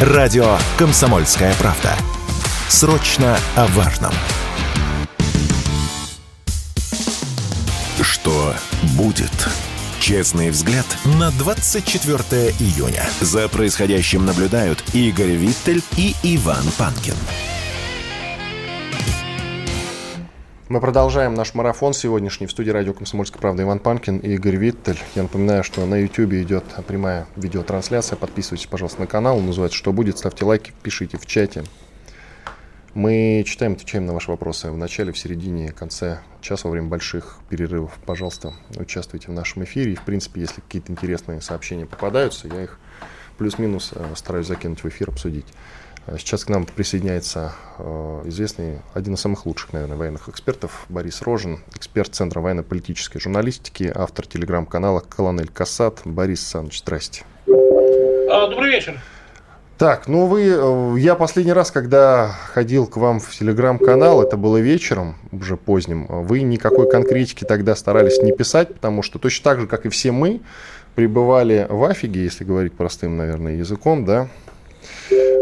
Радио «Комсомольская правда». Срочно о важном. Что будет? Честный взгляд на 24 июня. За происходящим наблюдают Игорь Виттель и Иван Панкин. Мы продолжаем наш марафон сегодняшний в студии радио «Комсомольская правда» Иван Панкин и Игорь Виттель. Я напоминаю, что на YouTube идет прямая видеотрансляция. Подписывайтесь, пожалуйста, на канал. Он называется «Что будет?». Ставьте лайки, пишите в чате. Мы читаем, отвечаем на ваши вопросы в начале, в середине, конце часа, во время больших перерывов. Пожалуйста, участвуйте в нашем эфире. И, в принципе, если какие-то интересные сообщения попадаются, я их плюс-минус э, стараюсь закинуть в эфир, обсудить. Сейчас к нам присоединяется э, известный, один из самых лучших, наверное, военных экспертов Борис Рожин, эксперт Центра военно-политической журналистики, автор телеграм-канала «Колонель Касат». Борис Александрович, здрасте. А, добрый вечер. Так, ну вы, э, я последний раз, когда ходил к вам в телеграм-канал, это было вечером, уже поздним, вы никакой конкретики тогда старались не писать, потому что точно так же, как и все мы, пребывали в афиге, если говорить простым, наверное, языком, да,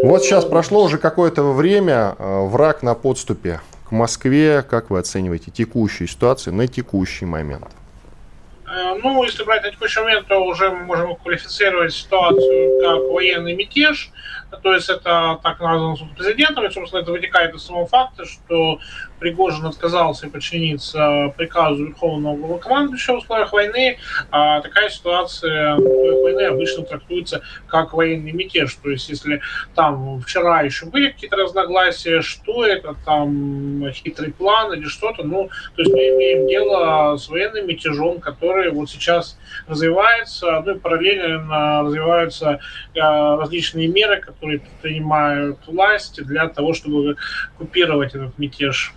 вот сейчас прошло уже какое-то время, э, враг на подступе к Москве. Как вы оцениваете текущую ситуацию на текущий момент? Э, ну, если брать на текущий момент, то уже мы можем квалифицировать ситуацию как военный мятеж. То есть это так названо суд президентом, и, собственно, это вытекает из самого факта, что Пригожин отказался подчиниться приказу Верховного главнокомандующего в условиях войны, а такая ситуация в условиях войны обычно трактуется как военный мятеж. То есть если там вчера еще были какие-то разногласия, что это там хитрый план или что-то, ну, то есть мы имеем дело с военным мятежом, который вот сейчас развивается, ну и параллельно развиваются э, различные меры, которые принимают власти для того, чтобы купировать этот мятеж.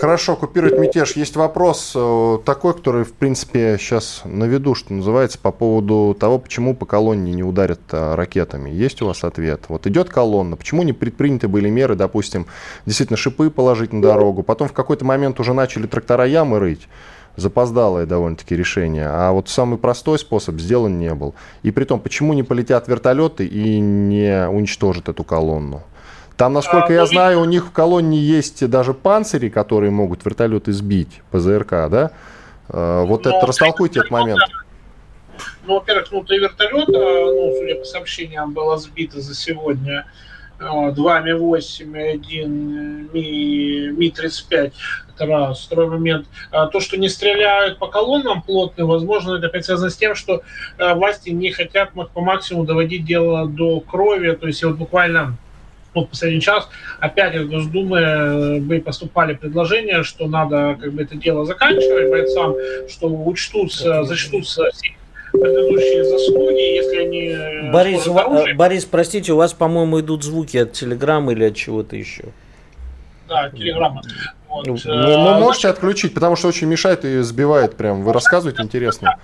Хорошо, купировать мятеж. Есть вопрос э, такой, который, в принципе, сейчас на виду, что называется, по поводу того, почему по колонне не ударят а, ракетами. Есть у вас ответ? Вот идет колонна, почему не предприняты были меры, допустим, действительно шипы положить на дорогу, потом в какой-то момент уже начали трактора ямы рыть, запоздалое довольно-таки решение, а вот самый простой способ сделан не был. И при том, почему не полетят вертолеты и не уничтожат эту колонну? Там, насколько а, я ну, знаю, у них в колонне есть даже панцири, которые могут вертолеты сбить, ПЗРК, да? А, вот ну, это, растолкуйте этот момент. Ну, во-первых, внутри вертолета, ну, судя по сообщениям, было сбито за сегодня два Ми-8 и один Ми-35. Это раз. Второй момент. А, то, что не стреляют по колоннам плотно, возможно, это опять связано с тем, что а, власти не хотят по максимуму доводить дело до крови. То есть вот буквально вот последний час опять из Госдумы бы э, поступали предложения, что надо как бы это дело заканчивать бойцам, что учтутся, зачтутся предыдущие заслуги, если они... Э, Борис, оружие... Борис, простите, у вас, по-моему, идут звуки от телеграммы или от чего-то еще. Да, телеграмма. Вот. Ну, ну, э, можете отключить, потому что очень мешает и сбивает прям. Вы рассказываете интересно.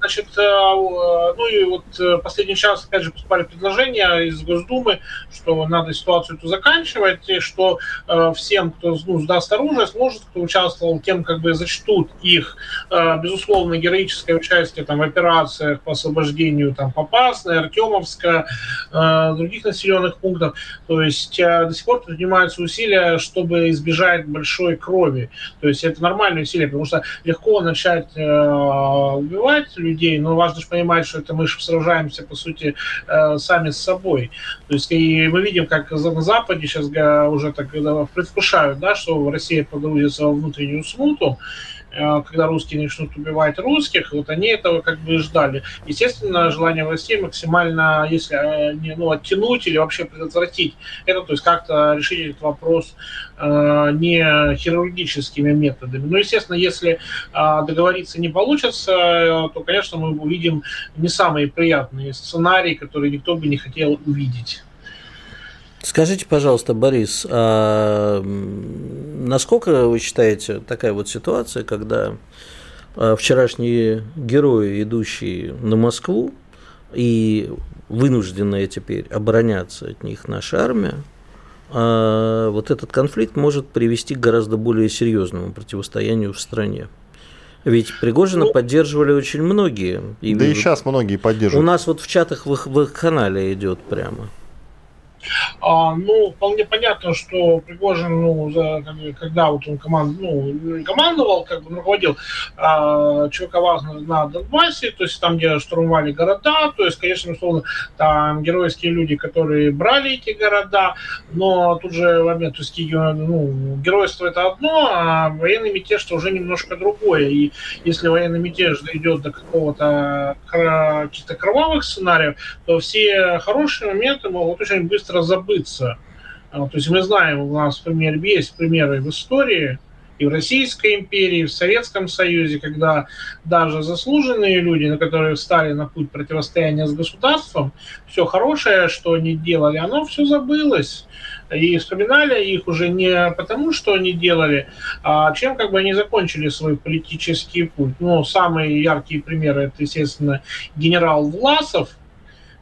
Значит, э, э, ну и вот э, последний час, опять же, поступали предложения из Госдумы, что надо ситуацию эту заканчивать, и что всем, кто ну, сдаст оружие, сможет, кто участвовал, тем как бы зачтут их, безусловно, героическое участие там, в операциях по освобождению там, Попасной, Артемовска, других населенных пунктов. То есть до сих пор предпринимаются усилия, чтобы избежать большой крови. То есть это нормальные усилия, потому что легко начать убивать людей, но важно же понимать, что это мы же сражаемся, по сути, э, сами с собой. То есть и мы видим, как на Западе сейчас уже так предвкушают, да, что Россия погрузится во внутреннюю смуту, Э, когда русские начнут убивать русских, вот они этого как бы ждали. Естественно, желание властей максимально, если э, не, ну, оттянуть или вообще предотвратить это, то есть как-то решить этот вопрос э, не хирургическими методами. Но, естественно, если э, договориться не получится, э, то, конечно, мы увидим не самые приятные сценарии, которые никто бы не хотел увидеть. Скажите, пожалуйста, Борис, а насколько вы считаете такая вот ситуация, когда а, вчерашние герои, идущие на Москву, и вынужденная теперь обороняться от них наша армия, а вот этот конфликт может привести к гораздо более серьезному противостоянию в стране. Ведь Пригожина ну, поддерживали очень многие. И да и сейчас многие поддерживают. У нас вот в чатах в их, в их канале идет прямо. А, ну, вполне понятно, что Пригожин, ну, за, когда вот он команд, ну, командовал, как бы руководил а, ЧВК на Донбассе, то есть там, где штурмовали города, то есть, конечно, условно, там геройские люди, которые брали эти города, но тут же момент, то есть, ну, геройство это одно, а военный мятеж это уже немножко другое. И если военный мятеж дойдет до какого-то каких-то кровавых сценариев, то все хорошие моменты могут очень быстро быстро забыться. А, то есть мы знаем, у нас пример, есть примеры в истории, и в Российской империи, и в Советском Союзе, когда даже заслуженные люди, на которые встали на путь противостояния с государством, все хорошее, что они делали, оно все забылось. И вспоминали их уже не потому, что они делали, а чем как бы они закончили свой политический путь. Ну, самые яркие примеры, это, естественно, генерал Власов,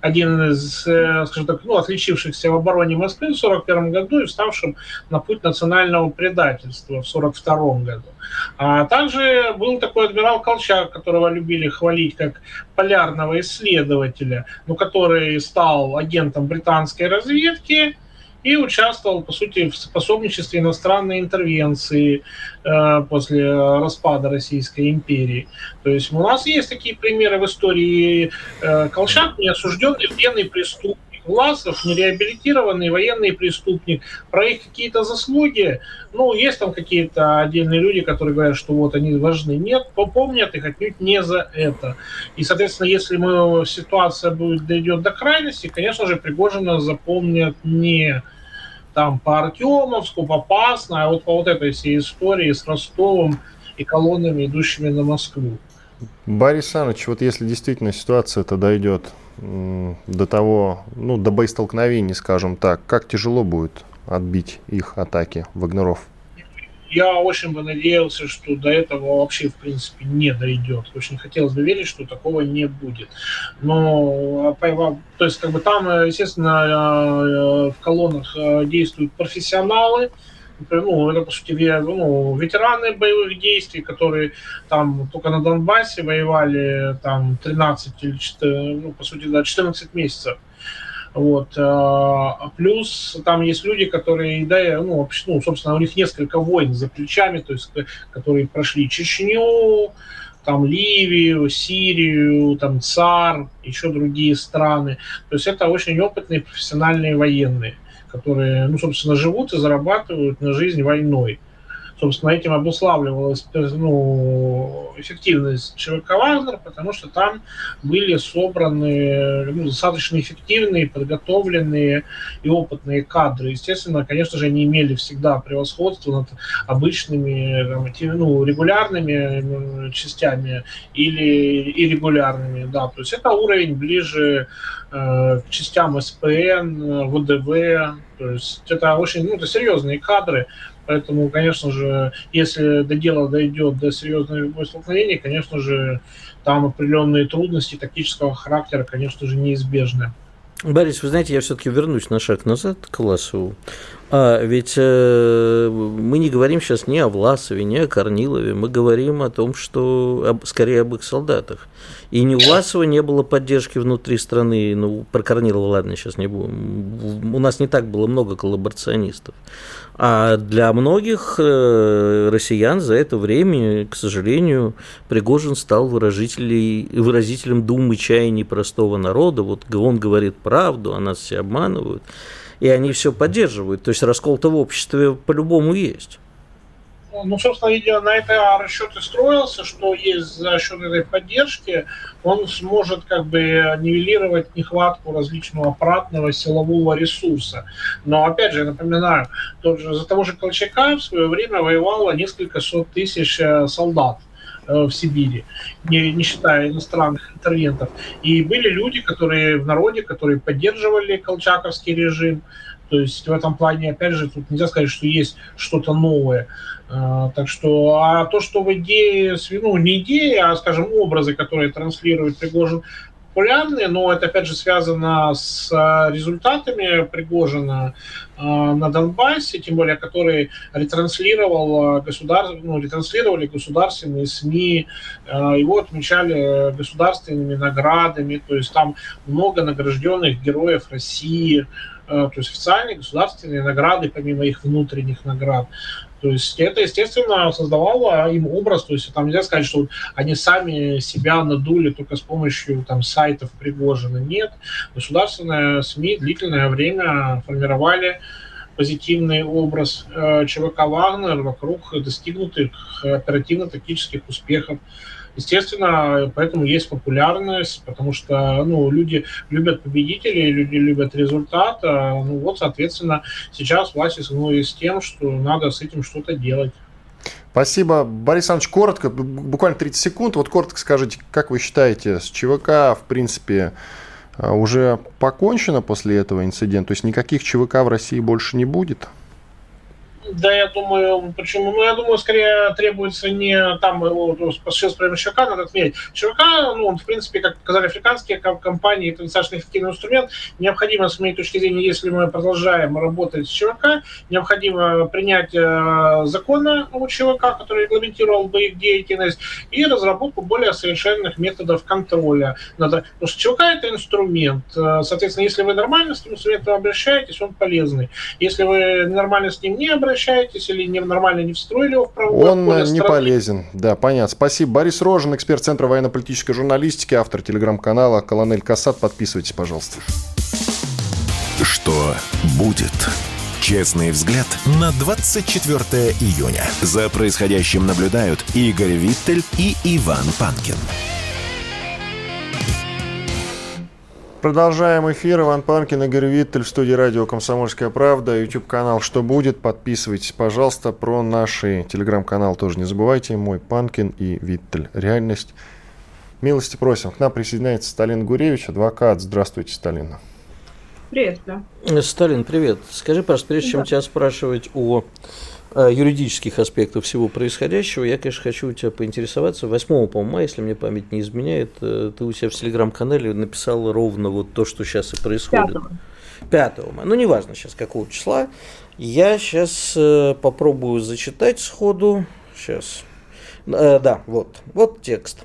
один из, э, скажем так, ну, отличившихся в обороне Москвы в 1941 году и вставшим на путь национального предательства в 1942 году. А также был такой адмирал Колчак, которого любили хвалить как полярного исследователя, но который стал агентом британской разведки, и участвовал, по сути, в способничестве иностранной интервенции э, после распада Российской империи. То есть у нас есть такие примеры в истории. Э, Колчак неосужденный военный преступник, Власов, нереабилитированный военный преступник, про их какие-то заслуги, ну, есть там какие-то отдельные люди, которые говорят, что вот они важны. Нет, помнят их отнюдь не за это. И, соответственно, если мы, ситуация будет, дойдет до крайности, конечно же, Пригожина запомнят не там по Артемовску, по Пасно, а вот по вот этой всей истории с Ростовом и колоннами, идущими на Москву. Борис Саныч, вот если действительно ситуация это дойдет до того, ну, до боестолкновений, скажем так, как тяжело будет отбить их атаки вагнеров? я очень бы надеялся, что до этого вообще, в принципе, не дойдет. Очень хотелось бы верить, что такого не будет. Но, а, то есть, как бы там, естественно, э, в колоннах э, действуют профессионалы, ну, это, по сути, ну, ветераны боевых действий, которые там только на Донбассе воевали там 13 или 14, ну, по сути, да, 14 месяцев. Вот. А, плюс там есть люди, которые, да, ну, ну, собственно, у них несколько войн за плечами, то есть, которые прошли Чечню, там Ливию, Сирию, там ЦАР, еще другие страны. То есть это очень опытные профессиональные военные, которые, ну, собственно, живут и зарабатывают на жизнь войной собственно, этим обуславливалась ну, эффективность ЧВК «Вагнер», потому что там были собраны ну, достаточно эффективные, подготовленные и опытные кадры. Естественно, конечно же, они имели всегда превосходство над обычными ну, регулярными частями или иррегулярными. Да. То есть это уровень ближе э, к частям СПН, ВДВ. То есть это очень ну, это серьезные кадры, Поэтому, конечно же, если до дела дойдет до серьезных столкновений, конечно же, там определенные трудности тактического характера, конечно же, неизбежны. Борис, вы знаете, я все-таки вернусь на шаг назад к Власову. А ведь э, мы не говорим сейчас ни о Власове, ни о Корнилове, мы говорим о том, что об, скорее об их солдатах. И ни у Власова не было поддержки внутри страны, ну, про Корнилова, ладно, сейчас не будем. У нас не так было много коллаборационистов. А для многих э, россиян за это время, к сожалению, Пригожин стал выразителем думы чаяний простого народа. Вот он говорит правду, а нас все обманывают. И они все поддерживают. То есть раскол-то в обществе по-любому есть. Ну, собственно, видимо, на это расчет и строился, что есть за счет этой поддержки он сможет как бы нивелировать нехватку различного аппаратного силового ресурса. Но, опять же, напоминаю, тот же, за того же Колчака в свое время воевало несколько сот тысяч э, солдат в Сибири, не, не считая иностранных интервентов. И были люди, которые в народе, которые поддерживали колчаковский режим. То есть в этом плане, опять же, тут нельзя сказать, что есть что-то новое. А, так что, а то, что в идее, ну, не идеи, а, скажем, образы, которые транслирует Пригожин, популярны, но это опять же связано с результатами Пригожина на Донбассе, тем более который ретранслировал государ... ну, ретранслировали государственные СМИ, его отмечали государственными наградами, то есть там много награжденных героев России, то есть официальные государственные награды, помимо их внутренних наград. То есть это, естественно, создавало им образ, то есть там нельзя сказать, что они сами себя надули только с помощью там сайтов Пригожина. Нет, государственные СМИ длительное время формировали позитивный образ э, ЧВК «Вагнер» вокруг достигнутых оперативно-тактических успехов. Естественно, поэтому есть популярность, потому что ну, люди любят победителей, люди любят результат. А, ну вот, соответственно, сейчас власти столкнулись с тем, что надо с этим что-то делать. Спасибо. Борис Иванович, коротко, буквально 30 секунд. Вот коротко скажите, как вы считаете, с ЧВК, в принципе, уже покончено после этого инцидента? То есть никаких ЧВК в России больше не будет? Да, я думаю, почему? Ну, я думаю, скорее требуется не там, сейчас прямо ЧВК надо отметить. ЧВК, ну, он, в принципе, как показали африканские компании, это достаточно эффективный инструмент. Необходимо, с моей точки зрения, если мы продолжаем работать с ЧВК, необходимо принять э, законы о ЧВК, который регламентировал бы их деятельность, и разработку более совершенных методов контроля. Надо, потому что ЧВК – это инструмент. Э, соответственно, если вы нормально с этим инструментом обращаетесь, он полезный. Если вы нормально с ним не обращаетесь, обращаетесь или не, нормально не встроили его в правовое Он поле не полезен, да, понятно. Спасибо. Борис Рожин, эксперт Центра военно-политической журналистики, автор телеграм-канала «Колонель Касат». Подписывайтесь, пожалуйста. Что будет? Честный взгляд на 24 июня. За происходящим наблюдают Игорь Виттель и Иван Панкин. Продолжаем эфир. Иван Панкин, Игорь Виттель в студии радио «Комсомольская правда». YouTube-канал «Что будет?». Подписывайтесь, пожалуйста. Про наши телеграм-канал тоже не забывайте. Мой Панкин и Виттель. Реальность. Милости просим. К нам присоединяется Сталин Гуревич, адвокат. Здравствуйте, Сталин. Приветствую. Сталин, привет. Скажи, пожалуйста, прежде да. чем тебя спрашивать о юридических аспектов всего происходящего, я, конечно, хочу у тебя поинтересоваться. 8 по мая, если мне память не изменяет, э, ты у себя в телеграм-канале написал ровно вот то, что сейчас и происходит. 5. 5 мая. Ну, неважно сейчас какого числа. Я сейчас э, попробую зачитать сходу. Сейчас. Э, да, вот. Вот текст.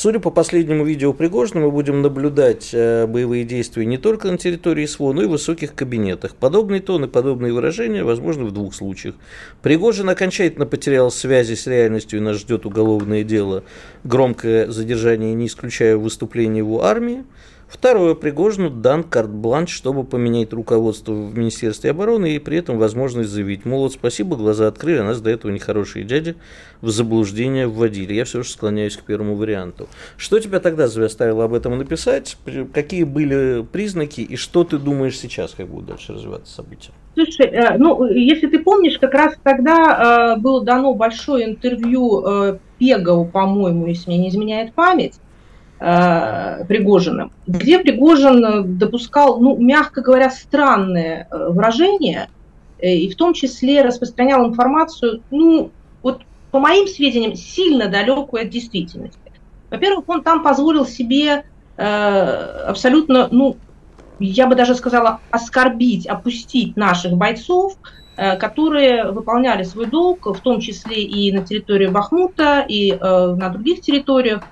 Судя по последнему видео Пригожина, мы будем наблюдать э, боевые действия не только на территории СВО, но и в высоких кабинетах. Подобный тон и подобные выражения возможны в двух случаях. Пригожин окончательно потерял связи с реальностью и нас ждет уголовное дело, громкое задержание, не исключая выступление его армии. Второе, Пригожину дан карт-бланш, чтобы поменять руководство в Министерстве обороны и при этом возможность заявить, мол, вот спасибо, глаза открыли, а нас до этого нехорошие дяди в заблуждение вводили. Я все же склоняюсь к первому варианту. Что тебя тогда заставило об этом написать? Какие были признаки и что ты думаешь сейчас, как будут дальше развиваться события? Слушай, э, ну, если ты помнишь, как раз тогда э, было дано большое интервью э, Пегову, по-моему, если мне не изменяет память, Пригожиным, где Пригожин допускал, ну, мягко говоря, странные э, выражения, э, и в том числе распространял информацию, ну, вот по моим сведениям, сильно далекую от действительности. Во-первых, он там позволил себе э, абсолютно, ну, я бы даже сказала, оскорбить, опустить наших бойцов, э, которые выполняли свой долг, в том числе и на территории Бахмута, и э, на других территориях,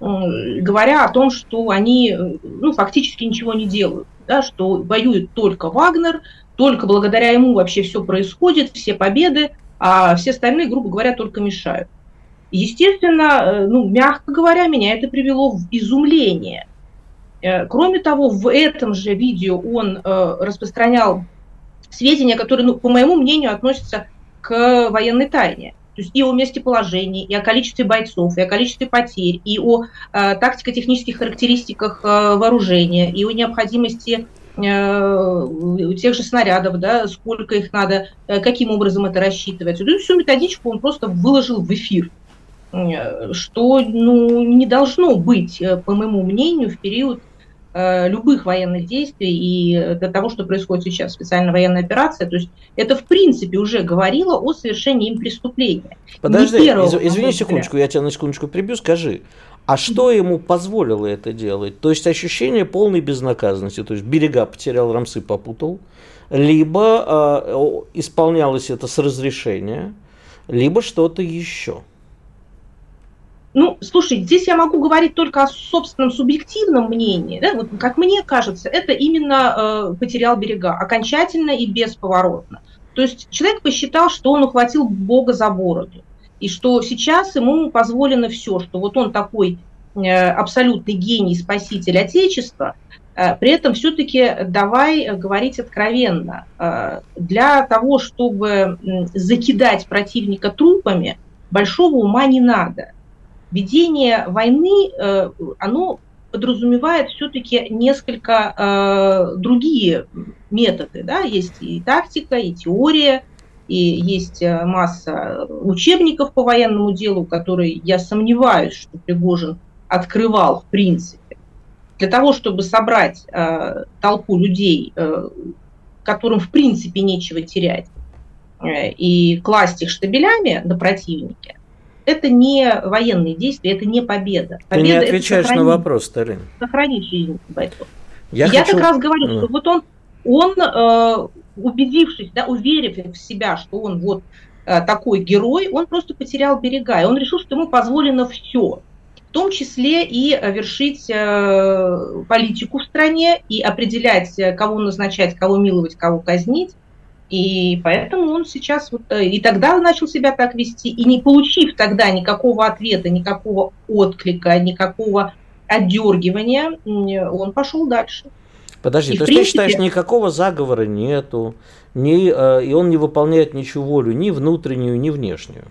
говоря о том, что они ну, фактически ничего не делают, да, что воюет только Вагнер, только благодаря ему вообще все происходит, все победы, а все остальные, грубо говоря, только мешают. Естественно, э, ну, мягко говоря, меня это привело в изумление. Э, кроме того, в этом же видео он э, распространял сведения, которые, ну, по моему мнению, относятся к военной тайне. То есть и о месте положения, и о количестве бойцов, и о количестве потерь, и о э, тактико-технических характеристиках э, вооружения, и о необходимости э, тех же снарядов, да, сколько их надо, э, каким образом это рассчитывать. Ну, всю методичку он просто выложил в эфир, э, что ну, не должно быть, э, по моему мнению, в период любых военных действий и для того, что происходит сейчас, специальная военная операция, то есть это в принципе уже говорило о совершении им преступления. Подожди, из, извини секундочку, я тебя на секундочку прибью, скажи, А что ему позволило это делать? То есть ощущение полной безнаказанности. То есть берега потерял, рамсы попутал. Либо э, исполнялось это с разрешения, либо что-то еще. Ну, слушай, здесь я могу говорить только о собственном субъективном мнении. Да? Вот, как мне кажется, это именно э, потерял берега окончательно и бесповоротно. То есть человек посчитал, что он ухватил Бога за бороду, и что сейчас ему позволено все, что вот он такой э, абсолютный гений, спаситель Отечества, э, при этом все-таки давай говорить откровенно. Э, для того, чтобы закидать противника трупами, большого ума не надо – ведение войны, э, оно подразумевает все-таки несколько э, другие методы. Да? Есть и тактика, и теория, и есть э, масса учебников по военному делу, которые, я сомневаюсь, что Пригожин открывал в принципе. Для того, чтобы собрать толпу людей, которым в принципе нечего терять, и класть их штабелями на противнике, это не военные действия, это не победа. победа Ты не отвечаешь на вопрос, Тарин. Сохранить жизнь бойцов. Я, Я хочу... как раз говорю, что вот он, он э, убедившись, да, уверив в себя, что он вот э, такой герой, он просто потерял берега, и он решил, что ему позволено все, в том числе и вершить э, политику в стране, и определять, э, кого назначать, кого миловать, кого казнить, и поэтому он сейчас вот э, и тогда начал себя так вести, и не получив тогда никакого ответа, никакого отклика, никакого отдергивания, он пошел дальше. Подожди, и то есть принципе... ты считаешь, никакого заговора нету, ни, э, и он не выполняет ничью волю, ни внутреннюю, ни внешнюю?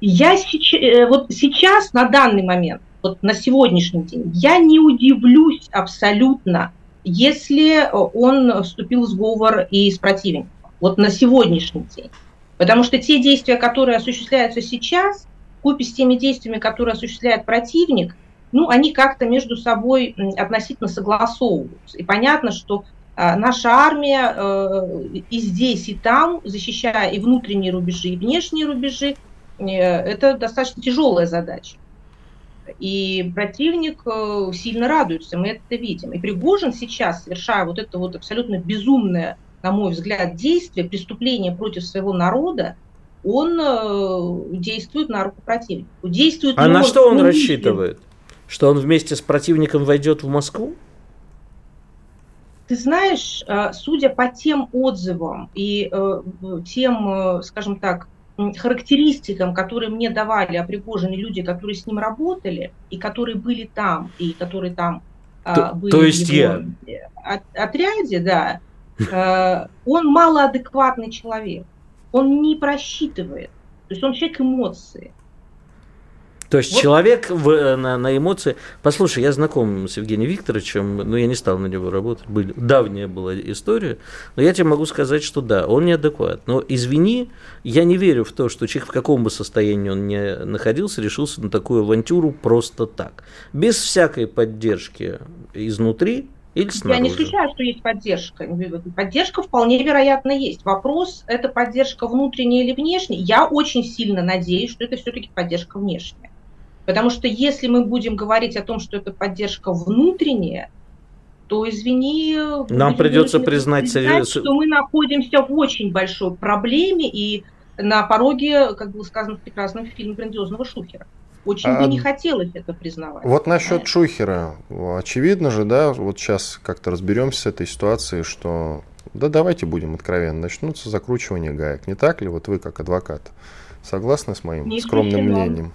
Я сейчас, э, вот сейчас, на данный момент, вот на сегодняшний день, я не удивлюсь абсолютно, если он вступил в сговор и с противником вот на сегодняшний день. Потому что те действия, которые осуществляются сейчас, купе с теми действиями, которые осуществляет противник, ну, они как-то между собой относительно согласовываются. И понятно, что э, наша армия э, и здесь, и там, защищая и внутренние рубежи, и внешние рубежи, э, это достаточно тяжелая задача. И противник э, сильно радуется, мы это видим. И Пригожин сейчас, совершая вот это вот абсолютно безумное на мой взгляд, действие, преступление против своего народа, он э, действует на руку противнику. Действует а на что он рассчитывает? Что он вместе с противником войдет в Москву? Ты знаешь, э, судя по тем отзывам и э, тем, скажем так, характеристикам, которые мне давали о Пригожине люди, которые с ним работали, и которые были там, и которые там то, были то есть в его я. отряде, да, он малоадекватный человек. Он не просчитывает. То есть он человек эмоции. То есть вот. человек в, э, на, на эмоции... Послушай, я знаком с Евгением Викторовичем, но я не стал на него работать. Были, давняя была история. Но я тебе могу сказать, что да, он неадекват. Но извини, я не верю в то, что человек в каком бы состоянии он ни находился, решился на такую авантюру просто так. Без всякой поддержки изнутри, или снаружи? Я не исключаю, что есть поддержка. Поддержка вполне вероятно есть. Вопрос, это поддержка внутренняя или внешняя? Я очень сильно надеюсь, что это все-таки поддержка внешняя. Потому что если мы будем говорить о том, что это поддержка внутренняя, то, извини, нам придется признать, признать, что мы находимся в очень большой проблеме и на пороге, как было сказано в прекрасном фильме «Грандиозного шухера». Очень а, бы не хотелось это признавать. Вот насчет. Шухера. Очевидно же, да, вот сейчас как-то разберемся с этой ситуацией, что да давайте будем откровенны, начнутся закручивания гаек. Не так ли? Вот вы как адвокат согласны с моим не скромным мнением?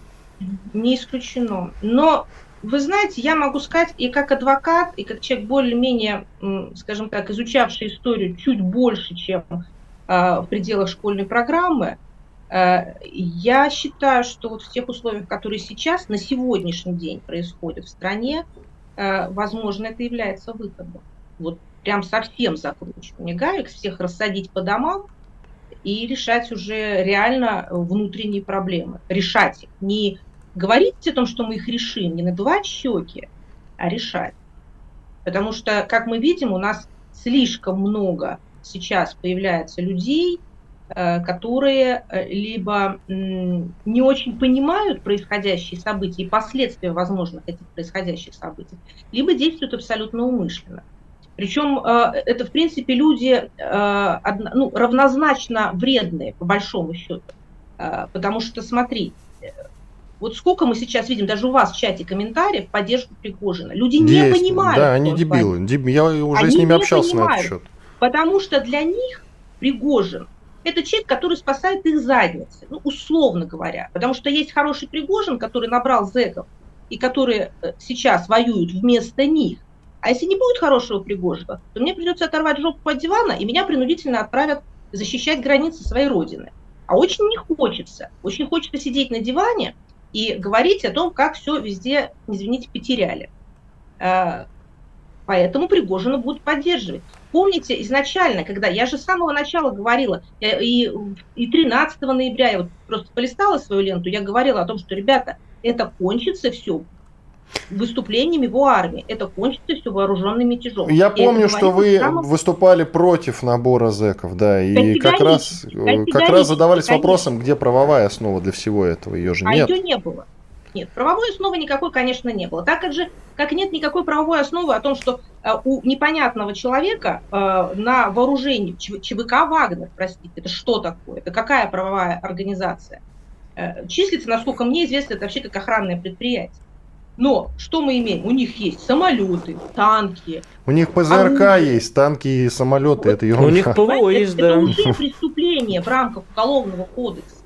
Не исключено. Но вы знаете, я могу сказать и как адвокат, и как человек более-менее, скажем так, изучавший историю чуть больше, чем а, в пределах школьной программы, я считаю, что вот в тех условиях, которые сейчас, на сегодняшний день происходят в стране, э, возможно, это является выходом. Вот прям совсем закручивание гаек, всех рассадить по домам и решать уже реально внутренние проблемы. Решать их. Не говорить о том, что мы их решим, не надувать щеки, а решать. Потому что, как мы видим, у нас слишком много сейчас появляется людей, которые либо не очень понимают происходящие события и последствия возможных этих происходящих событий, либо действуют абсолютно умышленно. Причем это, в принципе, люди ну, равнозначно вредные, по большому счету. Потому что, смотри, вот сколько мы сейчас видим, даже у вас в чате комментариев, поддержку Пригожина. Люди Есть, не понимают. Да, они дебилы. Деб... Я уже они с ними общался понимают, на этот счет. Потому что для них Пригожин это человек, который спасает их задницы, ну, условно говоря. Потому что есть хороший Пригожин, который набрал зэков, и которые э, сейчас воюют вместо них. А если не будет хорошего Пригожина, то мне придется оторвать жопу под дивана, и меня принудительно отправят защищать границы своей родины. А очень не хочется. Очень хочется сидеть на диване и говорить о том, как все везде, извините, потеряли. Э, поэтому Пригожина будут поддерживать. Помните, изначально, когда я же с самого начала говорила, и, и 13 ноября я вот просто полистала свою ленту, я говорила о том, что, ребята, это кончится все выступлениями в армии. Это кончится все вооруженным мятежом. Я помню, что вы самого... выступали против набора зэков, да, и как раз, как раз задавались конечно. вопросом, где правовая основа для всего этого, ее же а нет. А ее не было. Нет, правовой основы никакой, конечно, не было. Так как же, как нет никакой правовой основы о том, что э, у непонятного человека э, на вооружении ЧВК «Вагнер», простите, это что такое? Это какая правовая организация? Э, числится, насколько мне известно, это вообще как охранное предприятие. Но что мы имеем? У них есть самолеты, танки. У них ПЗРК оружие. есть, танки и самолеты. Вот. Это ерунда. У них ПВО есть, да. Это уже преступление в рамках Уголовного кодекса.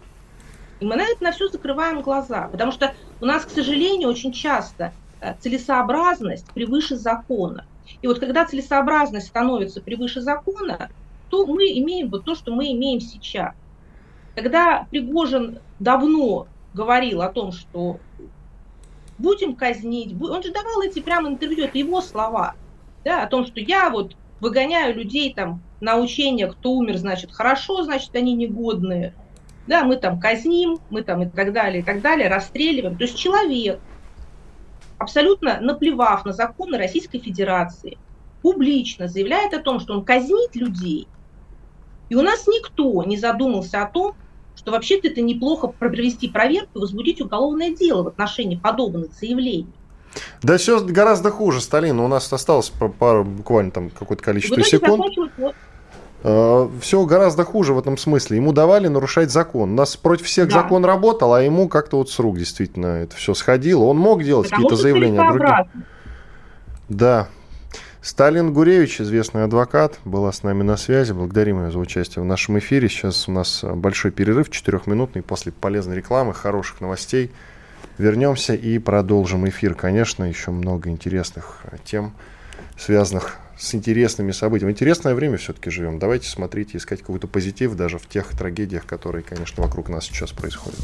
И мы на это на все закрываем глаза. Потому что у нас, к сожалению, очень часто э, целесообразность превыше закона. И вот когда целесообразность становится превыше закона, то мы имеем вот то, что мы имеем сейчас. Когда Пригожин давно говорил о том, что будем казнить. Он же давал эти прям интервью, это его слова, да, о том, что я вот выгоняю людей там на учения, кто умер, значит, хорошо, значит, они негодные. Да, мы там казним, мы там и так далее, и так далее, расстреливаем. То есть человек, абсолютно наплевав на законы Российской Федерации, публично заявляет о том, что он казнит людей. И у нас никто не задумался о том, что вообще-то это неплохо провести проверку и возбудить уголовное дело в отношении подобных заявлений. Да все гораздо хуже, Сталин. У нас осталось пару, буквально там какое-то количество секунд. А, все гораздо хуже в этом смысле. Ему давали нарушать закон. У нас против всех да. закон работал, а ему как-то вот с рук действительно это все сходило. Он мог делать какие-то заявления. Другие... Да, Сталин Гуревич, известный адвокат, была с нами на связи. Благодарим ее за участие в нашем эфире. Сейчас у нас большой перерыв, четырехминутный, после полезной рекламы, хороших новостей. Вернемся и продолжим эфир. Конечно, еще много интересных тем, связанных с интересными событиями. Интересное время все-таки живем. Давайте смотреть и искать какой-то позитив даже в тех трагедиях, которые, конечно, вокруг нас сейчас происходят.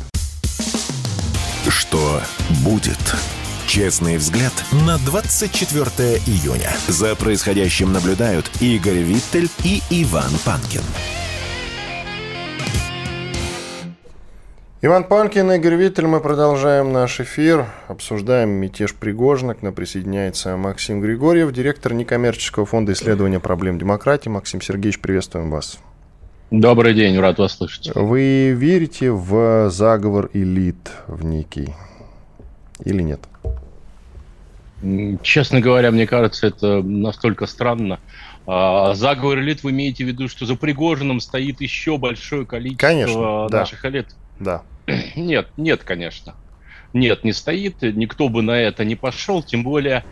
Что будет? Честный взгляд на 24 июня. За происходящим наблюдают Игорь Виттель и Иван Панкин. Иван Панкин, Игорь Виттель, мы продолжаем наш эфир, обсуждаем мятеж Пригожина, к нам присоединяется Максим Григорьев, директор некоммерческого фонда исследования проблем демократии. Максим Сергеевич, приветствуем вас. Добрый день, рад вас слышать. Вы верите в заговор элит в некий или нет? Честно говоря, мне кажется, это настолько странно. А, заговор элит вы имеете в виду, что за Пригожиным стоит еще большое количество конечно, наших да. элит? Да. Нет, нет, конечно. Нет, не стоит, никто бы на это не пошел, тем более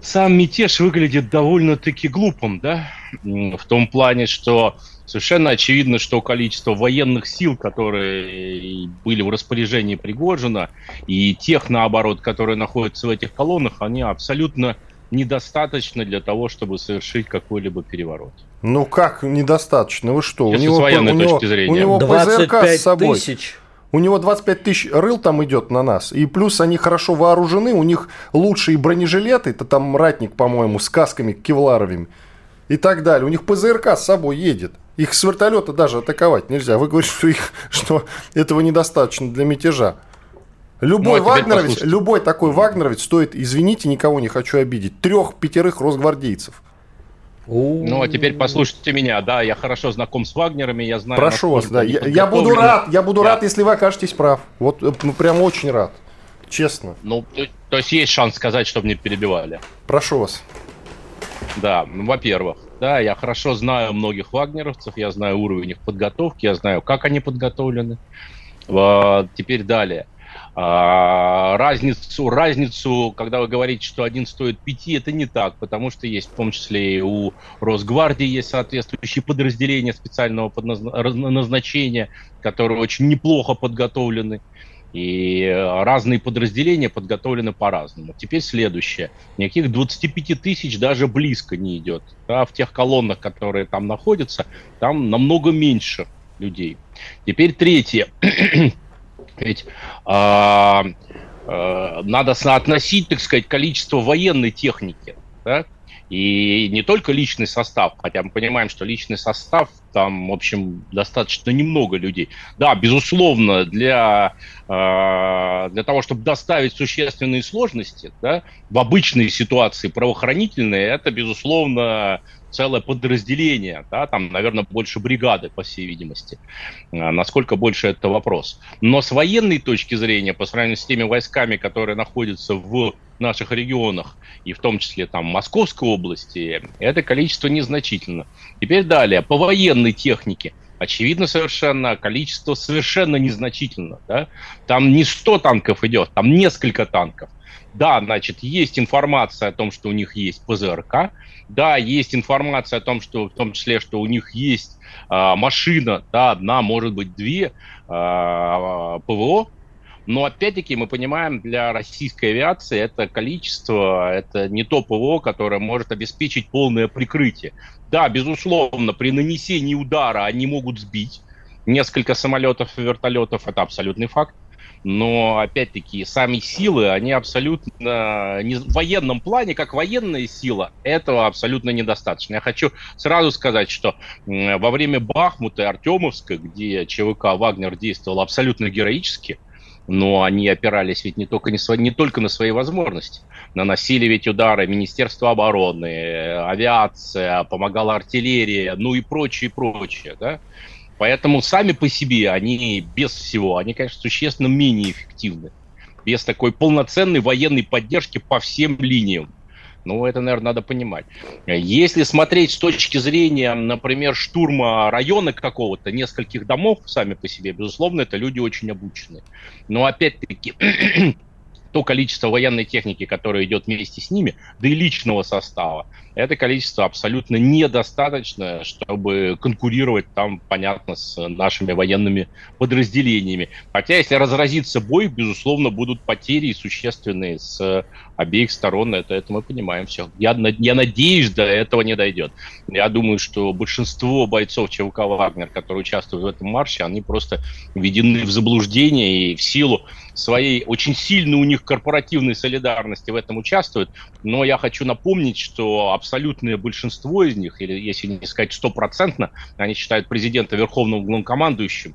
сам мятеж выглядит довольно-таки глупым, да, в том плане, что совершенно очевидно, что количество военных сил, которые были в распоряжении Пригожина, и тех, наоборот, которые находятся в этих колоннах, они абсолютно недостаточно для того, чтобы совершить какой-либо переворот. Ну как недостаточно? Вы что? Если у него, с военной у точки зрения. У него ПЗРК с собой. Тысяч. У него 25 тысяч рыл там идет на нас. И плюс они хорошо вооружены. У них лучшие бронежилеты. Это там ратник, по-моему, с касками кевларовыми. И так далее. У них ПЗРК с собой едет. Их с вертолета даже атаковать нельзя. Вы говорите, что, их, что этого недостаточно для мятежа. Любой ну, а вагнеровец, любой такой вагнеровец стоит, извините, никого не хочу обидеть, трех-пятерых росгвардейцев. Ну, а теперь послушайте меня, да, я хорошо знаком с Вагнерами, я знаю... Прошу вас, да, я, я буду рад, я буду я... рад, если вы окажетесь прав. Вот, э, ну, прям очень рад, честно. Ну, то, то есть есть шанс сказать, чтобы не перебивали. Прошу вас. Да, ну, во-первых, да, я хорошо знаю многих вагнеровцев, я знаю уровень их подготовки, я знаю, как они подготовлены. Теперь далее. А, разницу, разницу, когда вы говорите, что один стоит пяти, это не так, потому что есть в том числе и у Росгвардии есть соответствующие подразделения специального назначения, которые очень неплохо подготовлены. И разные подразделения подготовлены по-разному. Теперь следующее. Никаких 25 тысяч даже близко не идет. Да, в тех колоннах, которые там находятся, там намного меньше людей. Теперь третье. Ведь а, а, надо соотносить, так сказать, количество военной техники. Да? И не только личный состав, хотя мы понимаем, что личный состав, там, в общем, достаточно немного людей. Да, безусловно, для, э, для того, чтобы доставить существенные сложности, да, в обычной ситуации правоохранительные, это, безусловно, целое подразделение, да, там, наверное, больше бригады, по всей видимости. А, насколько больше это вопрос. Но с военной точки зрения, по сравнению с теми войсками, которые находятся в наших регионах, и в том числе там Московской области, это количество незначительно. Теперь далее, по военной технике. Очевидно совершенно, количество совершенно незначительно. Да? Там не 100 танков идет, там несколько танков. Да, значит, есть информация о том, что у них есть ПЗРК, да, есть информация о том, что в том числе, что у них есть э, машина, да, одна, может быть, две э, ПВО, но опять-таки мы понимаем, для российской авиации это количество, это не то ПВО, которое может обеспечить полное прикрытие. Да, безусловно, при нанесении удара они могут сбить несколько самолетов и вертолетов, это абсолютный факт но опять-таки сами силы, они абсолютно не, в военном плане, как военная сила, этого абсолютно недостаточно. Я хочу сразу сказать, что во время Бахмута и Артемовска, где ЧВК Вагнер действовал абсолютно героически, но они опирались ведь не только, не, не только на свои возможности. Наносили ведь удары Министерство обороны, авиация, помогала артиллерия, ну и прочее, прочее, да. Поэтому сами по себе они без всего, они, конечно, существенно менее эффективны. Без такой полноценной военной поддержки по всем линиям. Ну, это, наверное, надо понимать. Если смотреть с точки зрения, например, штурма района какого-то, нескольких домов сами по себе, безусловно, это люди очень обученные. Но опять-таки то количество военной техники, которое идет вместе с ними, да и личного состава, это количество абсолютно недостаточно, чтобы конкурировать там, понятно, с нашими военными подразделениями. Хотя, если разразится бой, безусловно, будут потери существенные с обеих сторон, это, это мы понимаем все. Я, я надеюсь, до этого не дойдет. Я думаю, что большинство бойцов ЧВК «Вагнер», которые участвуют в этом марше, они просто введены в заблуждение и в силу своей очень сильной у них корпоративной солидарности в этом участвуют. Но я хочу напомнить, что абсолютное большинство из них, или если не сказать стопроцентно, они считают президента верховным главнокомандующим.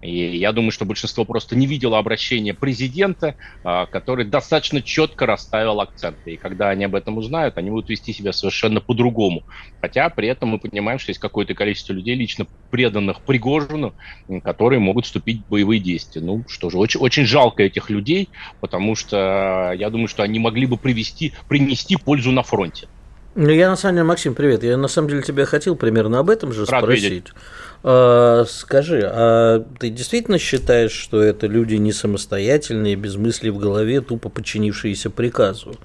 И я думаю, что большинство просто не видело обращения президента, а, который достаточно четко расставил акценты. И когда они об этом узнают, они будут вести себя совершенно по-другому. Хотя при этом мы понимаем, что есть какое-то количество людей, лично преданных Пригожину, которые могут вступить в боевые действия. Ну что же, очень, очень жалко этих людей, потому что я думаю, что они могли бы привести, принести пользу на фронте. Ну, я на самом деле, Максим, привет. Я на самом деле тебя хотел примерно об этом же Рад спросить. Видеть. А, скажи, а ты действительно считаешь, что это люди не самостоятельные, без мыслей в голове, тупо подчинившиеся приказу?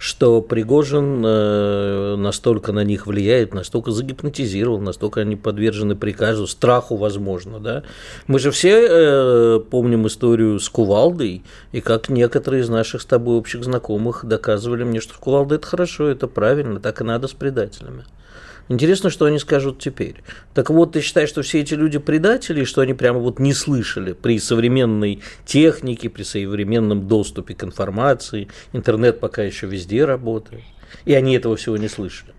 Что Пригожин э, настолько на них влияет, настолько загипнотизировал, настолько они подвержены приказу, страху, возможно, да. Мы же все э, помним историю с Кувалдой, и как некоторые из наших с тобой общих знакомых доказывали мне, что Кувалда это хорошо, это правильно, так и надо с предателями. Интересно, что они скажут теперь. Так вот, ты считаешь, что все эти люди предатели, что они прямо вот не слышали при современной технике, при современном доступе к информации, интернет пока еще везде работает, и они этого всего не слышали?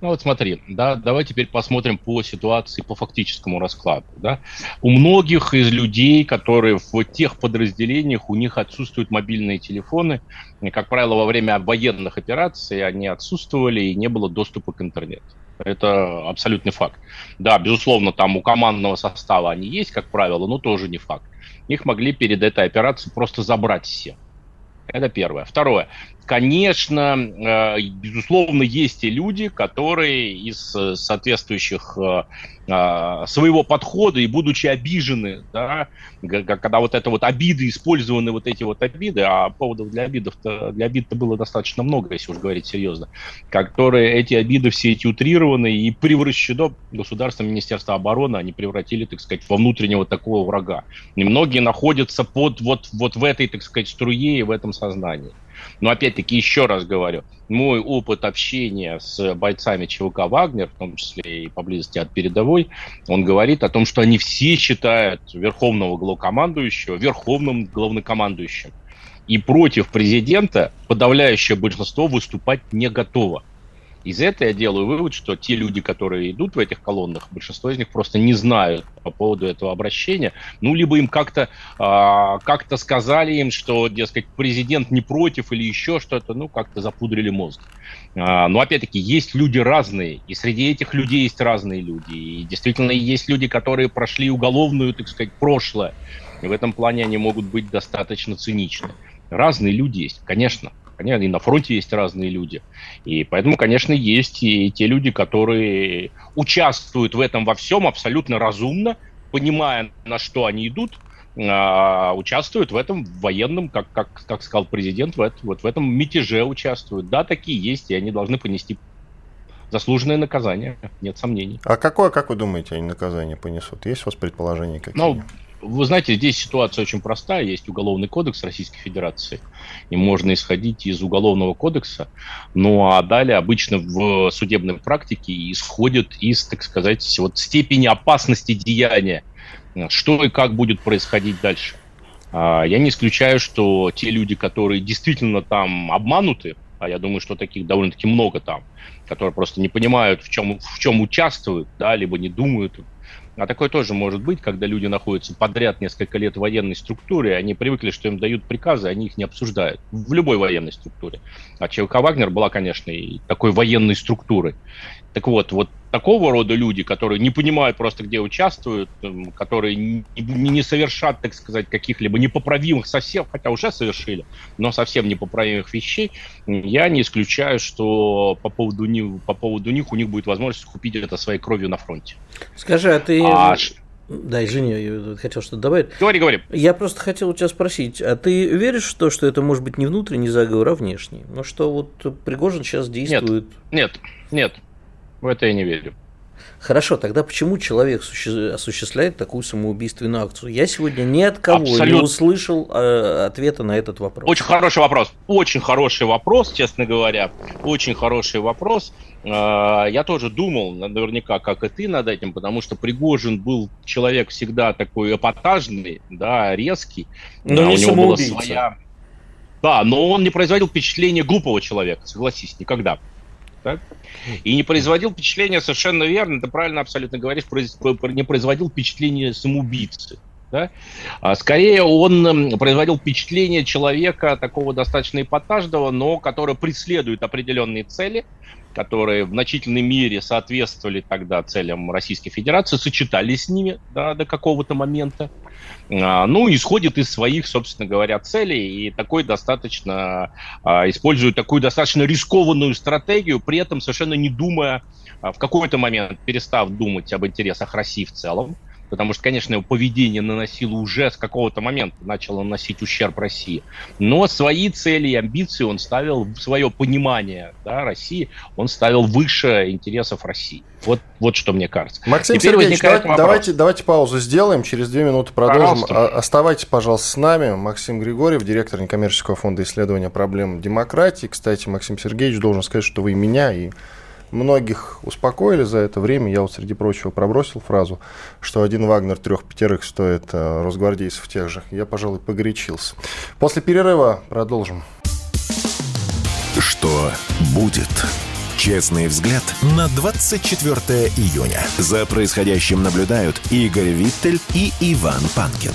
Ну вот смотри, да, давай теперь посмотрим по ситуации, по фактическому раскладу. Да. У многих из людей, которые в тех подразделениях, у них отсутствуют мобильные телефоны. И, как правило, во время военных операций они отсутствовали и не было доступа к интернету. Это абсолютный факт. Да, безусловно, там у командного состава они есть, как правило, но тоже не факт. Их могли перед этой операцией просто забрать все. Это первое. Второе конечно, э, безусловно, есть и люди, которые из э, соответствующих э, своего подхода и будучи обижены, да, когда вот это вот обиды, использованы вот эти вот обиды, а поводов для обидов для обид-то было достаточно много, если уж говорить серьезно, которые эти обиды все эти утрированы и превращено государство, Министерство обороны, они превратили, так сказать, во внутреннего такого врага. И многие находятся под вот, вот в этой, так сказать, струе и в этом сознании. Но опять-таки, еще раз говорю, мой опыт общения с бойцами ЧВК «Вагнер», в том числе и поблизости от передовой, он говорит о том, что они все считают верховного главкомандующего верховным главнокомандующим. И против президента подавляющее большинство выступать не готово. Из этого я делаю вывод, что те люди, которые идут в этих колоннах, большинство из них просто не знают по поводу этого обращения. Ну, либо им как-то э, как сказали им, что, дескать, президент не против или еще что-то, ну, как-то запудрили мозг. Э, но, опять-таки, есть люди разные, и среди этих людей есть разные люди. И действительно есть люди, которые прошли уголовную, так сказать, прошлое. И в этом плане они могут быть достаточно циничны. Разные люди есть, конечно. Конечно, и на фронте есть разные люди. И поэтому, конечно, есть и те люди, которые участвуют в этом во всем абсолютно разумно, понимая, на что они идут, а, участвуют в этом военном, как, как, как сказал президент, в, это, вот в этом мятеже участвуют. Да, такие есть, и они должны понести заслуженное наказание, нет сомнений. А какое, как вы думаете, они наказание понесут? Есть у вас предположения какие? Ну, вы знаете, здесь ситуация очень простая. Есть Уголовный кодекс Российской Федерации, и можно исходить из Уголовного кодекса. Ну а далее обычно в судебной практике исходят из, так сказать, вот степени опасности деяния. Что и как будет происходить дальше. А, я не исключаю, что те люди, которые действительно там обмануты, а я думаю, что таких довольно-таки много там, которые просто не понимают, в чем, в чем участвуют, да, либо не думают, а такое тоже может быть, когда люди находятся подряд несколько лет в военной структуре, они привыкли, что им дают приказы, они их не обсуждают. В любой военной структуре. А ЧВК «Вагнер» была, конечно, и такой военной структурой. Так вот, вот такого рода люди, которые не понимают просто, где участвуют, которые не, не совершат, так сказать, каких-либо непоправимых совсем, хотя уже совершили, но совсем непоправимых вещей, я не исключаю, что по поводу, них, по поводу них у них будет возможность купить это своей кровью на фронте. Скажи, а ты... А... Да, извини, я хотел что-то добавить. Говори, говори. Я просто хотел у тебя спросить, а ты веришь в то, что это может быть не внутренний заговор, а внешний? Ну что вот Пригожин сейчас действует? Нет, нет, нет. В это я не верю. Хорошо, тогда почему человек осуществляет такую самоубийственную акцию? Я сегодня ни от кого Абсолютно. не услышал э, ответа на этот вопрос. Очень хороший вопрос. Очень хороший вопрос, честно говоря. Очень хороший вопрос. Э, я тоже думал, наверняка, как и ты над этим, потому что Пригожин был человек всегда такой эпатажный, да, резкий. Но да, не у него была своя... Да, но он не производил впечатления глупого человека, согласись, никогда так? И не производил впечатление, совершенно верно, ты правильно абсолютно говоришь, не производил впечатление самоубийцы. Да? А скорее он производил впечатление человека такого достаточно эпатажного, но который преследует определенные цели, которые в значительной мере соответствовали тогда целям Российской Федерации, сочетались с ними да, до какого-то момента. А, ну, исходит из своих, собственно говоря, целей, и такой достаточно, а, использует такую достаточно рискованную стратегию, при этом совершенно не думая, а, в какой-то момент перестав думать об интересах России в целом, потому что, конечно, его поведение наносило уже с какого-то момента, начало наносить ущерб России. Но свои цели и амбиции он ставил, свое понимание да, России, он ставил выше интересов России. Вот, вот что мне кажется. Максим Теперь Сергеевич, давайте, давайте, давайте паузу сделаем, через две минуты продолжим. Пожалуйста. Оставайтесь, пожалуйста, с нами. Максим Григорьев, директор некоммерческого фонда исследования проблем демократии. Кстати, Максим Сергеевич должен сказать, что вы меня и многих успокоили за это время. Я вот, среди прочего, пробросил фразу, что один Вагнер трех пятерых стоит э, росгвардейцев тех же. Я, пожалуй, погорячился. После перерыва продолжим. Что будет? Честный взгляд на 24 июня. За происходящим наблюдают Игорь Виттель и Иван Панкин.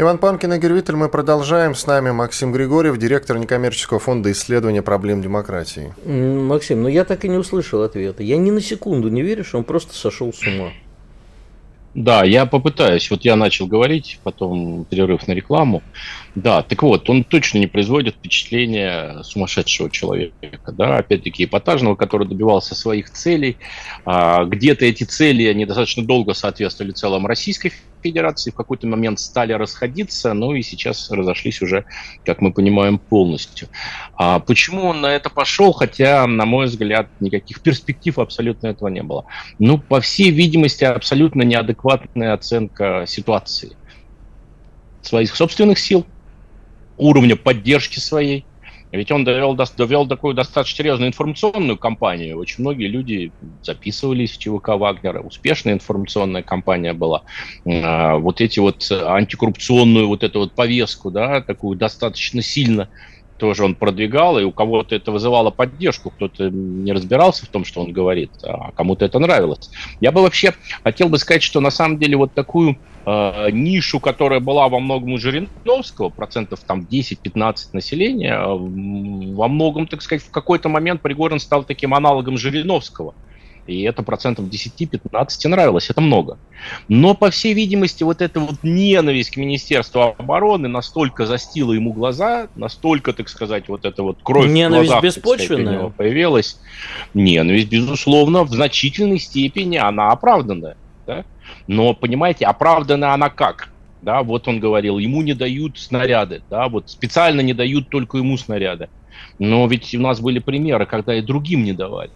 Иван Панкин, Игорь Виттель, мы продолжаем. С нами Максим Григорьев, директор некоммерческого фонда исследования проблем демократии. Максим, ну я так и не услышал ответа. Я ни на секунду не верю, что он просто сошел с ума. Да, я попытаюсь. Вот я начал говорить, потом перерыв на рекламу. Да, так вот, он точно не производит впечатление сумасшедшего человека, да, опять-таки эпатажного, который добивался своих целей. А, где-то эти цели, они достаточно долго соответствовали целом Российской Федерации, в какой-то момент стали расходиться, ну и сейчас разошлись уже, как мы понимаем, полностью. А почему он на это пошел, хотя, на мой взгляд, никаких перспектив абсолютно этого не было? Ну, по всей видимости, абсолютно неадекватная оценка ситуации своих собственных сил, уровня поддержки своей. Ведь он довел, довел такую достаточно серьезную информационную кампанию. Очень многие люди записывались в ЧВК Вагнера. Успешная информационная кампания была. А, вот эти вот антикоррупционную вот эту вот повестку, да, такую достаточно сильно тоже он продвигал, и у кого-то это вызывало поддержку, кто-то не разбирался в том, что он говорит, а кому-то это нравилось. Я бы вообще хотел бы сказать, что на самом деле вот такую э, нишу, которая была во многом у Жириновского, процентов там 10-15 населения, во многом, так сказать, в какой-то момент Пригорин стал таким аналогом Жириновского. И это процентов 10-15 нравилось, это много. Но, по всей видимости, вот эта вот ненависть к Министерству обороны настолько застила ему глаза, настолько, так сказать, вот эта вот кровь ненависть в глазах беспочвенная. Сказать, у него появилась. Ненависть, безусловно, в значительной степени она оправданная. Да? Но, понимаете, оправдана она как? Да, вот он говорил, ему не дают снаряды, да, вот специально не дают только ему снаряды. Но ведь у нас были примеры, когда и другим не давали.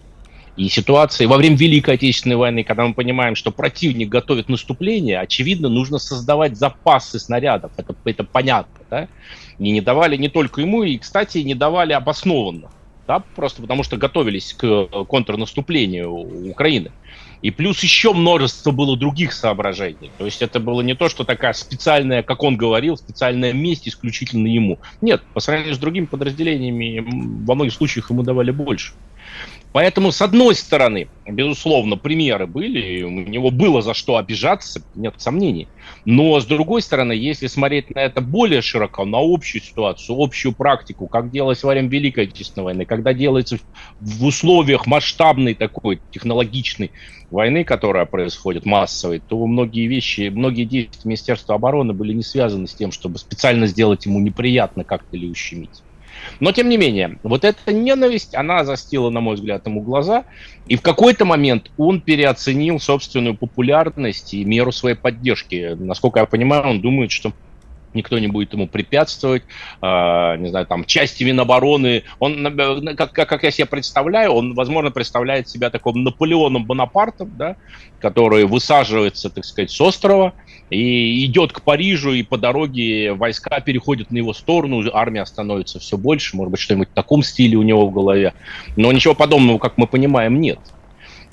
И ситуации во время Великой Отечественной войны, когда мы понимаем, что противник готовит наступление, очевидно, нужно создавать запасы снарядов. Это, это понятно. Да? И не давали не только ему, и, кстати, не давали обоснованно. Да? Просто потому что готовились к контрнаступлению Украины. И плюс еще множество было других соображений. То есть это было не то, что такая специальная, как он говорил, специальная месть исключительно ему. Нет, по сравнению с другими подразделениями, во многих случаях ему давали больше. Поэтому, с одной стороны, безусловно, примеры были, у него было за что обижаться, нет сомнений. Но, с другой стороны, если смотреть на это более широко, на общую ситуацию, общую практику, как делалось во время Великой Отечественной войны, когда делается в условиях масштабной такой технологичной войны, которая происходит массовой, то многие вещи, многие действия Министерства обороны были не связаны с тем, чтобы специально сделать ему неприятно как-то или ущемить. Но, тем не менее, вот эта ненависть, она застила, на мой взгляд, ему глаза. И в какой-то момент он переоценил собственную популярность и меру своей поддержки. Насколько я понимаю, он думает, что никто не будет ему препятствовать, э, не знаю, там, части Минобороны, он, как, как, как я себе представляю, он, возможно, представляет себя таким Наполеоном Бонапартом, да, который высаживается, так сказать, с острова и идет к Парижу, и по дороге войска переходят на его сторону, армия становится все больше, может быть, что-нибудь в таком стиле у него в голове, но ничего подобного, как мы понимаем, нет.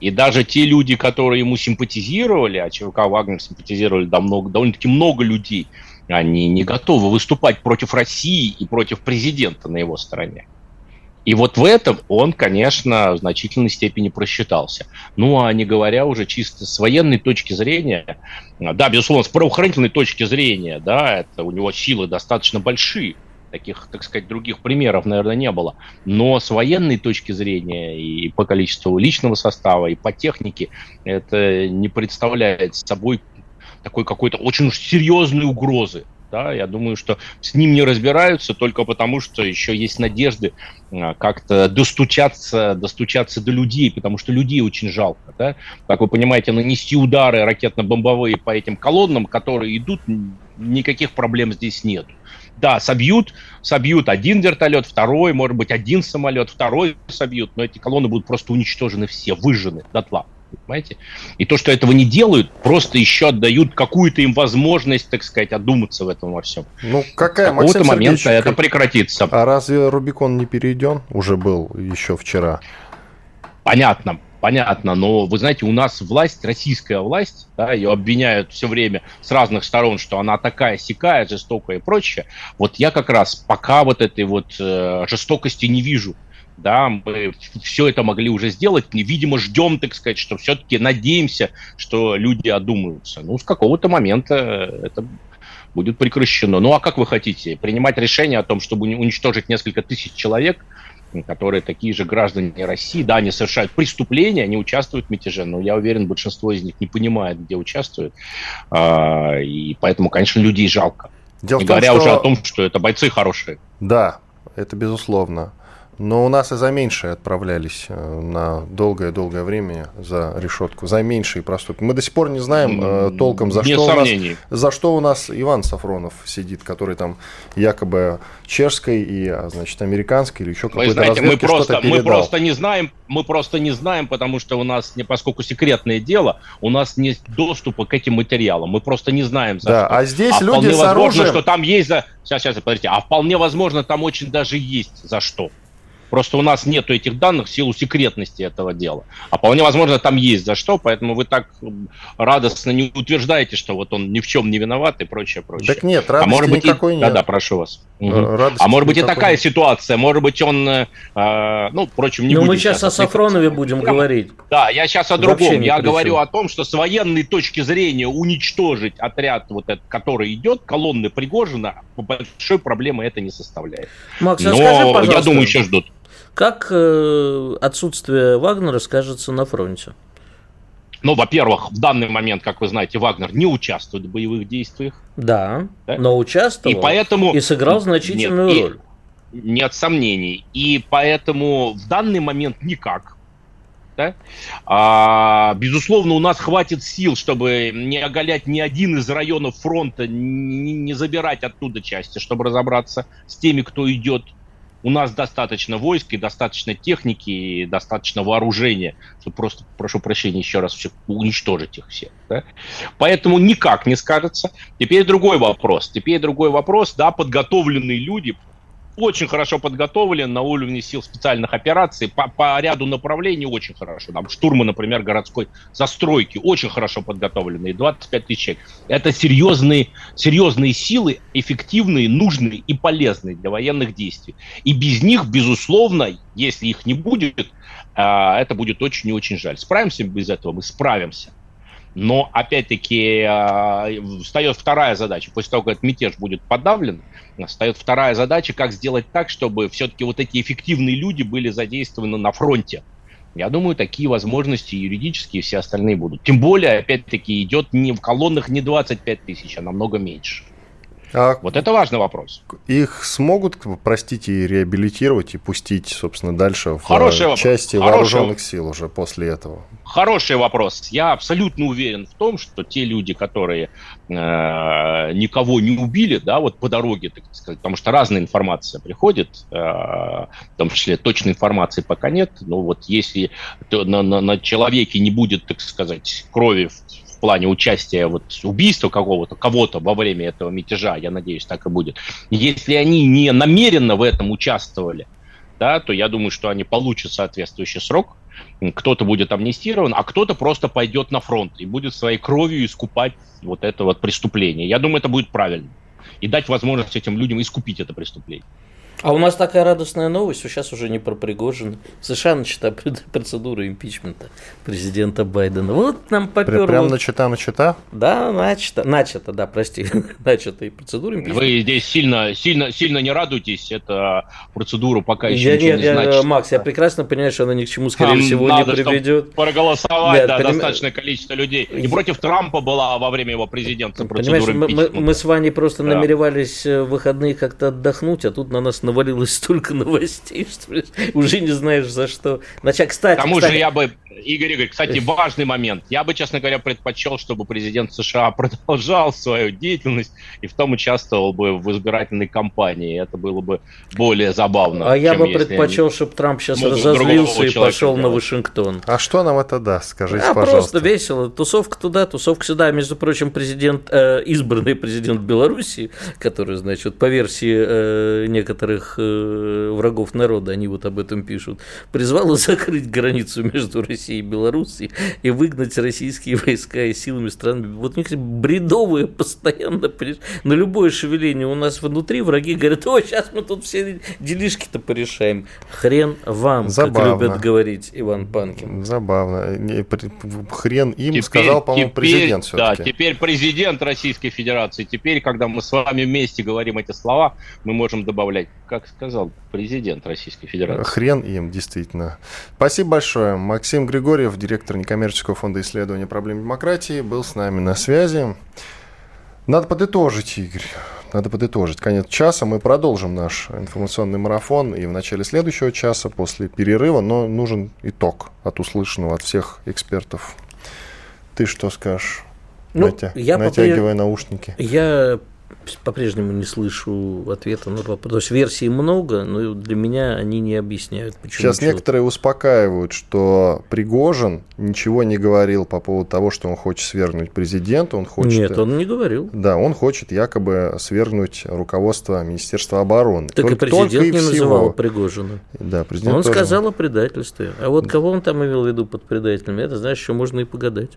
И даже те люди, которые ему симпатизировали, а ЧВК Вагнер симпатизировали довольно-таки много людей, они не готовы выступать против России и против президента на его стороне. И вот в этом он, конечно, в значительной степени просчитался. Ну, а не говоря уже чисто с военной точки зрения, да, безусловно, с правоохранительной точки зрения, да, это у него силы достаточно большие, таких, так сказать, других примеров, наверное, не было. Но с военной точки зрения и по количеству личного состава, и по технике это не представляет собой такой какой-то очень уж серьезной угрозы. Да, я думаю, что с ним не разбираются только потому, что еще есть надежды а, как-то достучаться, достучаться до людей, потому что людей очень жалко. Да? Как вы понимаете, нанести удары ракетно-бомбовые по этим колоннам, которые идут, никаких проблем здесь нет. Да, собьют, собьют один вертолет, второй, может быть, один самолет, второй собьют, но эти колонны будут просто уничтожены все, выжжены дотла понимаете? И то, что этого не делают, просто еще отдают какую-то им возможность, так сказать, одуматься в этом во всем. Ну, какая, С какого-то момента это прекратится. А разве Рубикон не перейден? Уже был еще вчера. Понятно. понятно, но вы знаете, у нас власть, российская власть, да, ее обвиняют все время с разных сторон, что она такая сякая, жестокая и прочее. Вот я как раз пока вот этой вот э, жестокости не вижу. Да, мы все это могли уже сделать, видимо, ждем, так сказать, что все-таки надеемся, что люди одумаются. Ну, с какого-то момента это будет прекращено. Ну, а как вы хотите? Принимать решение о том, чтобы уничтожить несколько тысяч человек – которые такие же граждане России, да, они совершают преступления, они участвуют в мятеже, но я уверен, большинство из них не понимает, где участвуют, а, и поэтому, конечно, людей жалко. Дело не том, говоря что... уже о том, что это бойцы хорошие. Да, это безусловно. Но у нас и за меньшие отправлялись э, на долгое-долгое время за решетку, за меньшие проступки. Мы до сих пор не знаем э, толком, за что, у нас, за что у нас Иван Сафронов сидит, который там якобы чешской и, а, значит, американской или еще какой-то знаете, мы просто, мы просто не знаем, мы просто не знаем, потому что у нас, поскольку секретное дело, у нас нет доступа к этим материалам. Мы просто не знаем, за да, что. А здесь а люди с возможно, оружием... что там есть за... Сейчас, сейчас, подождите. А вполне возможно, там очень даже есть за что. Просто у нас нету этих данных в силу секретности этого дела. А вполне возможно, там есть за что, поэтому вы так радостно не утверждаете, что вот он ни в чем не виноват и прочее, прочее. Так нет, радости а может быть, никакой и... нет. Да-да, прошу вас. Угу. А может быть и такая нет. ситуация, может быть он, э, ну, впрочем, не Но мы сейчас о Сафронове будем говорить. Да, я сейчас о другом. Я говорю о том, что с военной точки зрения уничтожить отряд, вот этот, который идет, колонны Пригожина, большой проблемы это не составляет. Макс, Но скажи, пожалуйста, я думаю, еще ждут. Как э, отсутствие Вагнера скажется на фронте? Ну, во-первых, в данный момент, как вы знаете, Вагнер не участвует в боевых действиях. Да, да? но участвовал и, поэтому... и сыграл значительную нет, роль. И, нет сомнений. И поэтому в данный момент никак. Да? А, безусловно, у нас хватит сил, чтобы не оголять ни один из районов фронта, не, не забирать оттуда части, чтобы разобраться с теми, кто идет у нас достаточно войск и достаточно техники и достаточно вооружения, чтобы просто, прошу прощения, еще раз все, уничтожить их всех. Да? Поэтому никак не скажется. Теперь другой вопрос. Теперь другой вопрос, да, подготовленные люди, очень хорошо подготовлен на уровне сил специальных операций, по, по ряду направлений очень хорошо. Там штурмы, например, городской застройки очень хорошо подготовленные, 25 тысяч человек. Это серьезные, серьезные силы, эффективные, нужные и полезные для военных действий. И без них, безусловно, если их не будет, а, это будет очень и очень жаль. Справимся без этого? Мы справимся. Но, опять-таки, а, встает вторая задача. После того, как этот мятеж будет подавлен, встает вторая задача, как сделать так, чтобы все-таки вот эти эффективные люди были задействованы на фронте. Я думаю, такие возможности юридические все остальные будут. Тем более, опять-таки, идет не в колоннах не 25 тысяч, а намного меньше. А вот это важный вопрос. Их смогут, простите, реабилитировать и пустить, собственно, дальше в Хороший части вопрос. вооруженных сил уже после этого? Хороший вопрос. Я абсолютно уверен в том, что те люди, которые э, никого не убили, да, вот по дороге, так сказать, потому что разная информация приходит, э, в том числе точной информации пока нет, но вот если на, на, на человеке не будет, так сказать, крови в плане участия вот убийства какого-то, кого-то во время этого мятежа, я надеюсь, так и будет. Если они не намеренно в этом участвовали, да, то я думаю, что они получат соответствующий срок, кто-то будет амнистирован, а кто-то просто пойдет на фронт и будет своей кровью искупать вот это вот преступление. Я думаю, это будет правильно. И дать возможность этим людям искупить это преступление. А у нас такая радостная новость, сейчас уже не про Пригожин. В США начата процедура импичмента президента Байдена. Вот нам поперло. Прям начата, начата? Да, начата, начата, да, прости, начата и процедура импичмента. Вы здесь сильно, сильно, сильно не радуйтесь, это процедура пока еще я, ничего нет, не я, значит. Макс, я прекрасно понимаю, что она ни к чему, скорее Там всего, надо, не приведет. проголосовать, нет, да, поним... достаточное количество людей. И против Трампа была во время его президента процедура Понимаешь, мы, мы, мы с Ваней просто да. намеревались в выходные как-то отдохнуть, а тут на нас навалилось столько новостей, что уже не знаешь за что. Начать, кстати, К тому кстати, же я бы, Игорь Игорь, кстати, важный момент. Я бы, честно говоря, предпочел, чтобы президент США продолжал свою деятельность и в том участвовал бы в избирательной кампании. Это было бы более забавно. А я бы предпочел, чтобы Трамп сейчас разозлился и пошел на Вашингтон. А что нам это даст, скажите, а, пожалуйста. просто весело. Тусовка туда, тусовка сюда. Между прочим, президент, э, избранный президент Беларуси, который, значит, по версии э, некоторых э, врагов народа, они вот об этом пишут, призвала закрыть границу между Россией и Белоруссией и выгнать российские войска и силами стран. Вот у них бредовые постоянно, на любое шевеление у нас внутри враги говорят, о, сейчас мы тут все делишки-то порешаем. Хрен вам, Забавно. как любят говорить Иван Панкин. Забавно. Хрен им теперь, сказал, по-моему, президент все-таки. Да, теперь президент Российской Федерации. Теперь, когда мы с вами вместе говорим эти слова, мы можем добавлять, как сказал президент Российской Федерации. Хрен им, действительно. Спасибо большое. Максим Григорьев, директор некоммерческого фонда исследования проблем демократии, был с нами на связи. Надо подытожить, Игорь. Надо подытожить. Конец часа. Мы продолжим наш информационный марафон и в начале следующего часа после перерыва, но нужен итог от услышанного от всех экспертов. Ты что скажешь? Ну, Натя... я натягивая попри... наушники. Я по-прежнему не слышу ответа на вопрос. То есть версий много, но для меня они не объясняют, почему. Сейчас человек... некоторые успокаивают, что Пригожин ничего не говорил по поводу того, что он хочет свергнуть президента. Он хочет... Нет, он не говорил. Да, он хочет якобы свергнуть руководство Министерства обороны. Так только, и президент только и не всего. называл Пригожина. Да, президент Он тоже... сказал о предательстве. А вот кого он там имел в виду под предателями, это, знаешь, еще можно и погадать.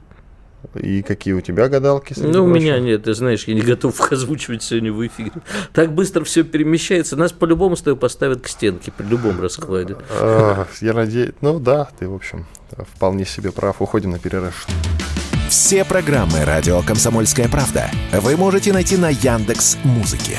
И какие у тебя гадалки? Ну, у меня нет, ты знаешь, я не готов их озвучивать сегодня в эфире. Так быстро все перемещается. Нас по-любому с тобой поставят к стенке при любом раскладе. А, я надеюсь, ну да, ты, в общем, вполне себе прав. Уходим на перерыв. Все программы «Радио Комсомольская правда» вы можете найти на Яндекс Музыке.